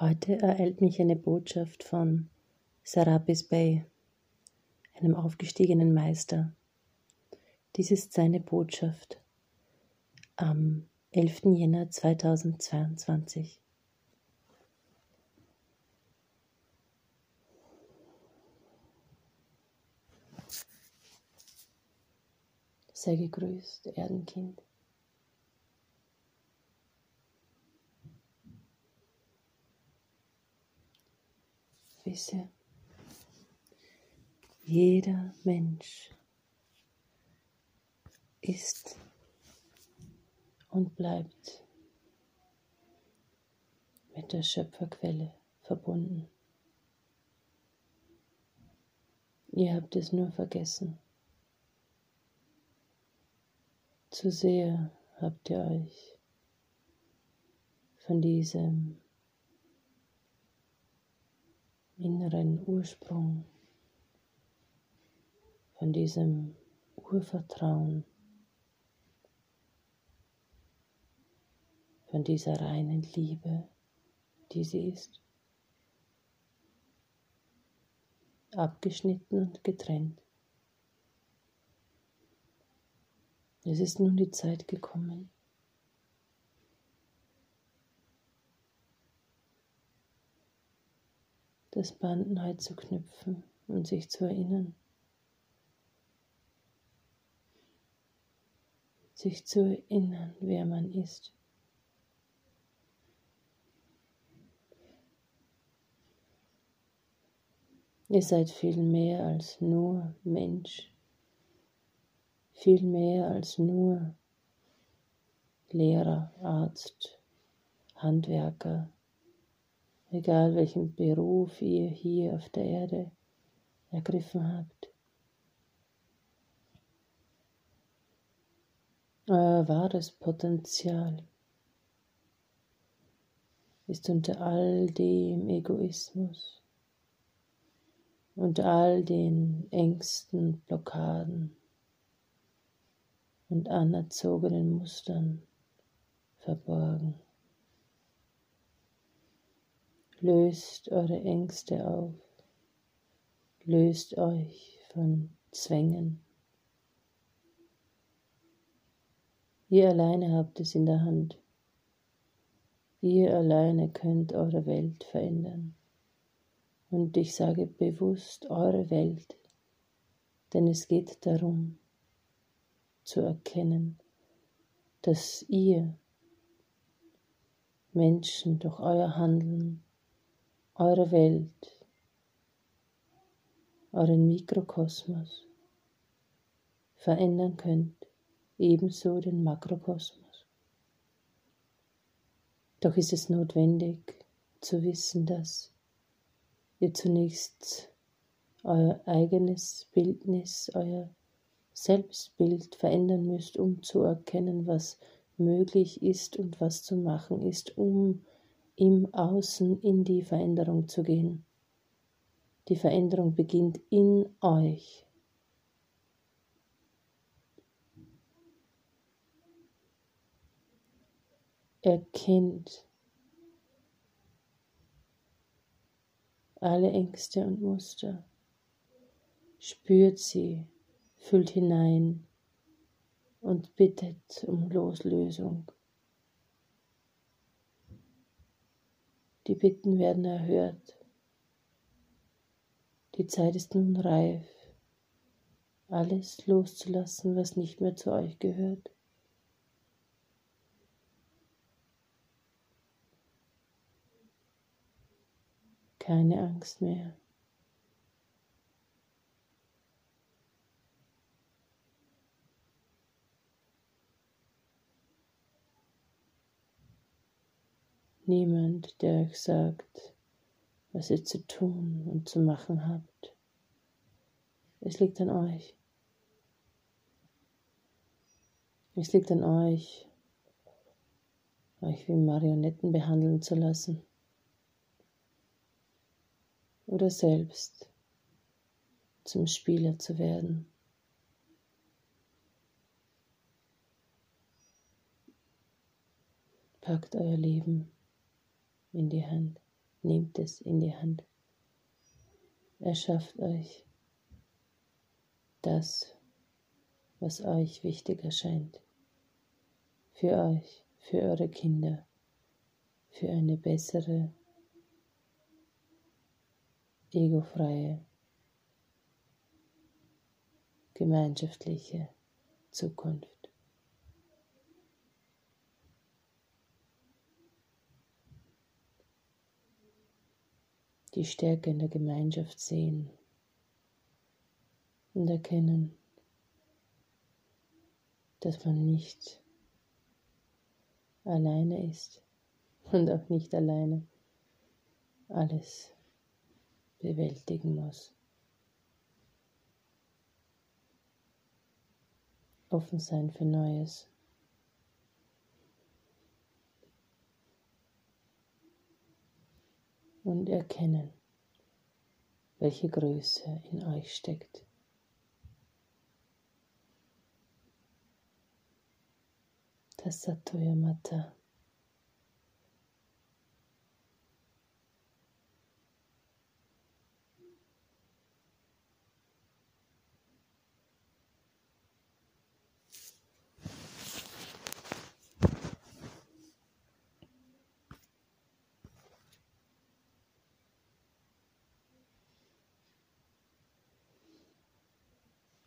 Heute ereilt mich eine Botschaft von Serapis Bey, einem aufgestiegenen Meister. Dies ist seine Botschaft am 11. Jänner 2022. Sei gegrüßt, Erdenkind. Wisse, jeder Mensch ist und bleibt mit der Schöpferquelle verbunden. Ihr habt es nur vergessen. Zu sehr habt ihr euch von diesem inneren Ursprung, von diesem Urvertrauen, von dieser reinen Liebe, die sie ist, abgeschnitten und getrennt. Es ist nun die Zeit gekommen, das Band neu zu knüpfen und sich zu erinnern. Sich zu erinnern, wer man ist. Ihr seid viel mehr als nur Mensch viel mehr als nur Lehrer, Arzt, Handwerker, egal welchen Beruf ihr hier auf der Erde ergriffen habt. Euer wahres Potenzial ist unter all dem Egoismus, unter all den Ängsten, Blockaden, und anerzogenen Mustern verborgen. Löst eure Ängste auf, löst euch von Zwängen. Ihr alleine habt es in der Hand. Ihr alleine könnt eure Welt verändern. Und ich sage bewusst eure Welt, denn es geht darum, zu erkennen, dass ihr Menschen durch euer Handeln, eure Welt, euren Mikrokosmos verändern könnt, ebenso den Makrokosmos. Doch ist es notwendig zu wissen, dass ihr zunächst euer eigenes Bildnis, euer Selbstbild verändern müsst, um zu erkennen, was möglich ist und was zu machen ist, um im Außen in die Veränderung zu gehen. Die Veränderung beginnt in euch. Erkennt alle Ängste und Muster, spürt sie füllt hinein und bittet um Loslösung. Die Bitten werden erhört. Die Zeit ist nun reif, alles loszulassen, was nicht mehr zu euch gehört. Keine Angst mehr. Niemand, der euch sagt, was ihr zu tun und zu machen habt. Es liegt an euch. Es liegt an euch, euch wie Marionetten behandeln zu lassen oder selbst zum Spieler zu werden. Packt euer Leben in die Hand. nehmt es in die Hand. Erschafft euch das, was euch wichtig erscheint. Für euch, für eure Kinder, für eine bessere, egofreie, gemeinschaftliche Zukunft. Die Stärke in der Gemeinschaft sehen und erkennen, dass man nicht alleine ist und auch nicht alleine alles bewältigen muss. Offen sein für Neues. Und erkennen, welche Größe in euch steckt. Das Satoya Mata.